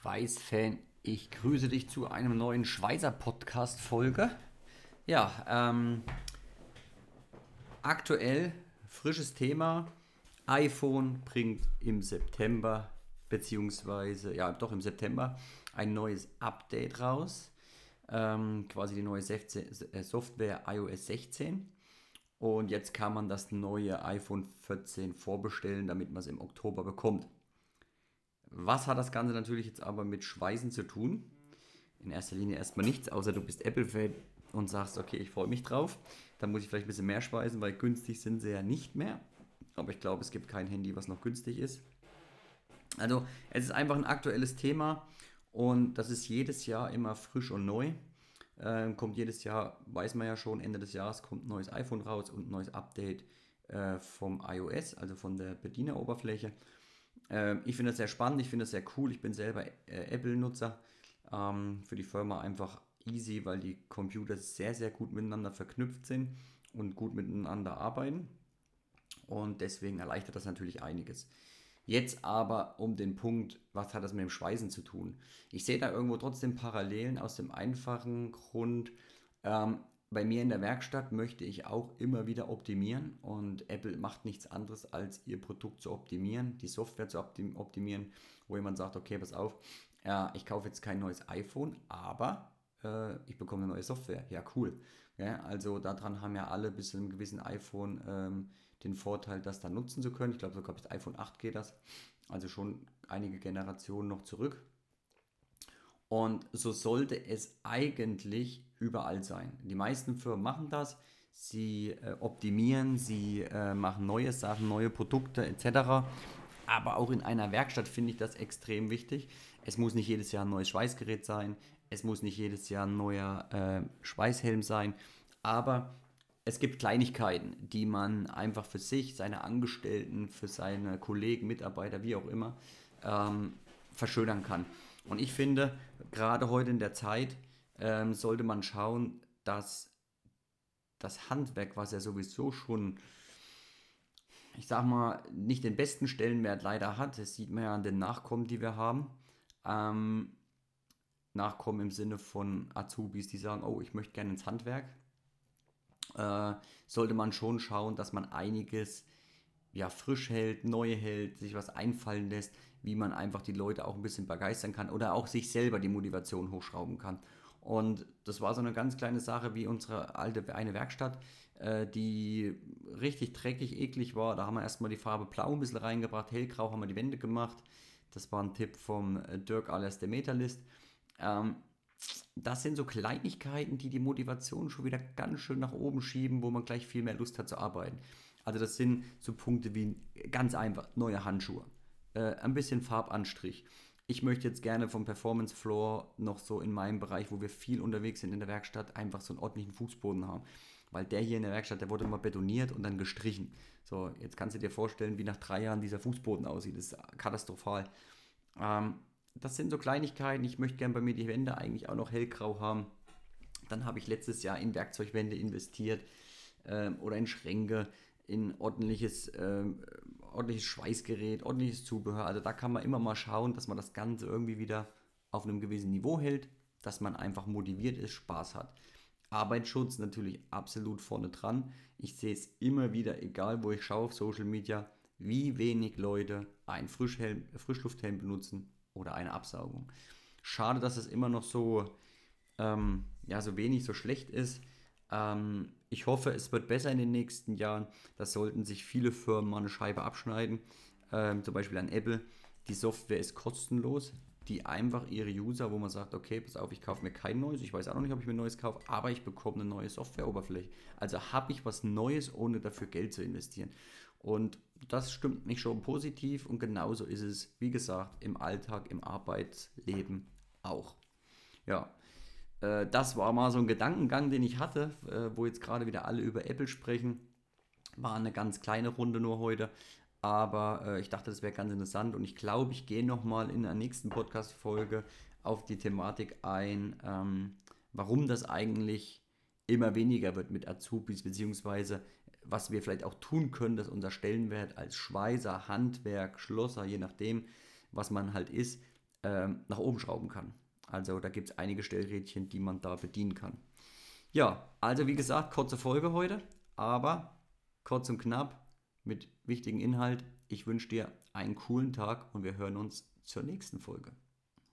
Schweiß-Fan, ich grüße dich zu einem neuen Schweißer-Podcast-Folge. Ja, ähm, aktuell frisches Thema. iPhone bringt im September, beziehungsweise, ja, doch im September, ein neues Update raus. Ähm, quasi die neue äh, Software iOS 16. Und jetzt kann man das neue iPhone 14 vorbestellen, damit man es im Oktober bekommt. Was hat das Ganze natürlich jetzt aber mit Schweißen zu tun? In erster Linie erstmal nichts, außer du bist Apple-Fan und sagst, okay, ich freue mich drauf. Dann muss ich vielleicht ein bisschen mehr schweißen, weil günstig sind sie ja nicht mehr. Aber ich glaube, es gibt kein Handy, was noch günstig ist. Also, es ist einfach ein aktuelles Thema und das ist jedes Jahr immer frisch und neu. Ähm, kommt jedes Jahr, weiß man ja schon, Ende des Jahres kommt ein neues iPhone raus und ein neues Update äh, vom iOS, also von der Bedieneroberfläche. Ähm, ich finde das sehr spannend, ich finde das sehr cool. Ich bin selber äh, Apple-Nutzer. Ähm, für die Firma einfach easy, weil die Computer sehr, sehr gut miteinander verknüpft sind und gut miteinander arbeiten. Und deswegen erleichtert das natürlich einiges. Jetzt aber um den Punkt, was hat das mit dem Schweißen zu tun? Ich sehe da irgendwo trotzdem Parallelen aus dem einfachen Grund, ähm, bei mir in der Werkstatt möchte ich auch immer wieder optimieren und Apple macht nichts anderes, als ihr Produkt zu optimieren, die Software zu optimieren, wo jemand sagt, okay, pass auf, ja, ich kaufe jetzt kein neues iPhone, aber äh, ich bekomme eine neue Software. Ja, cool. Ja, also daran haben ja alle bis zu einem gewissen iPhone ähm, den Vorteil, das dann nutzen zu können. Ich glaube sogar bis iPhone 8 geht das. Also schon einige Generationen noch zurück. Und so sollte es eigentlich überall sein. Die meisten Firmen machen das. Sie äh, optimieren, sie äh, machen neue Sachen, neue Produkte etc. Aber auch in einer Werkstatt finde ich das extrem wichtig. Es muss nicht jedes Jahr ein neues Schweißgerät sein. Es muss nicht jedes Jahr ein neuer äh, Schweißhelm sein. Aber es gibt Kleinigkeiten, die man einfach für sich, seine Angestellten, für seine Kollegen, Mitarbeiter, wie auch immer, ähm, verschönern kann. Und ich finde, gerade heute in der Zeit ähm, sollte man schauen, dass das Handwerk, was ja sowieso schon, ich sag mal, nicht den besten Stellenwert leider hat, das sieht man ja an den Nachkommen, die wir haben. Ähm, Nachkommen im Sinne von Azubis, die sagen, oh, ich möchte gerne ins Handwerk. Äh, sollte man schon schauen, dass man einiges ja, frisch hält, neu hält, sich was einfallen lässt, wie man einfach die Leute auch ein bisschen begeistern kann oder auch sich selber die Motivation hochschrauben kann. Und das war so eine ganz kleine Sache wie unsere alte eine Werkstatt, äh, die richtig dreckig, eklig war. Da haben wir erstmal die Farbe Blau ein bisschen reingebracht, hellgrau haben wir die Wände gemacht. Das war ein Tipp vom äh, Dirk alias der Metalist. Ähm, das sind so Kleinigkeiten, die die Motivation schon wieder ganz schön nach oben schieben, wo man gleich viel mehr Lust hat zu arbeiten. Also das sind so Punkte wie ganz einfach neue Handschuhe, äh, ein bisschen Farbanstrich. Ich möchte jetzt gerne vom Performance Floor noch so in meinem Bereich, wo wir viel unterwegs sind in der Werkstatt, einfach so einen ordentlichen Fußboden haben. Weil der hier in der Werkstatt, der wurde mal betoniert und dann gestrichen. So, jetzt kannst du dir vorstellen, wie nach drei Jahren dieser Fußboden aussieht. Das ist katastrophal. Ähm, das sind so Kleinigkeiten. Ich möchte gerne bei mir die Wände eigentlich auch noch hellgrau haben. Dann habe ich letztes Jahr in Werkzeugwände investiert ähm, oder in Schränke in ordentliches, äh, ordentliches Schweißgerät, ordentliches Zubehör. Also da kann man immer mal schauen, dass man das Ganze irgendwie wieder auf einem gewissen Niveau hält, dass man einfach motiviert ist, Spaß hat. Arbeitsschutz natürlich absolut vorne dran. Ich sehe es immer wieder, egal wo ich schaue auf Social Media, wie wenig Leute einen Frischhelm, Frischlufthelm benutzen oder eine Absaugung. Schade, dass es immer noch so, ähm, ja, so wenig, so schlecht ist. Ähm, ich hoffe, es wird besser in den nächsten Jahren. Da sollten sich viele Firmen mal eine Scheibe abschneiden. Ähm, zum Beispiel an Apple. Die Software ist kostenlos. Die einfach ihre User, wo man sagt, okay, pass auf, ich kaufe mir kein neues. Ich weiß auch noch nicht, ob ich mir ein neues kaufe, aber ich bekomme eine neue Softwareoberfläche. Also habe ich was Neues, ohne dafür Geld zu investieren. Und das stimmt mich schon positiv und genauso ist es, wie gesagt, im Alltag, im Arbeitsleben auch. Ja, äh, das war mal so ein Gedankengang, den ich hatte, äh, wo jetzt gerade wieder alle über Apple sprechen. War eine ganz kleine Runde nur heute, aber äh, ich dachte, das wäre ganz interessant und ich glaube, ich gehe nochmal in der nächsten Podcast-Folge auf die Thematik ein, ähm, warum das eigentlich immer weniger wird mit Azubis, beziehungsweise was wir vielleicht auch tun können, dass unser Stellenwert als Schweißer, Handwerk, Schlosser, je nachdem, was man halt ist, ähm, nach oben schrauben kann. Also da gibt es einige Stellrädchen, die man da bedienen kann. Ja, also wie gesagt, kurze Folge heute, aber kurz und knapp mit wichtigem Inhalt. Ich wünsche dir einen coolen Tag und wir hören uns zur nächsten Folge.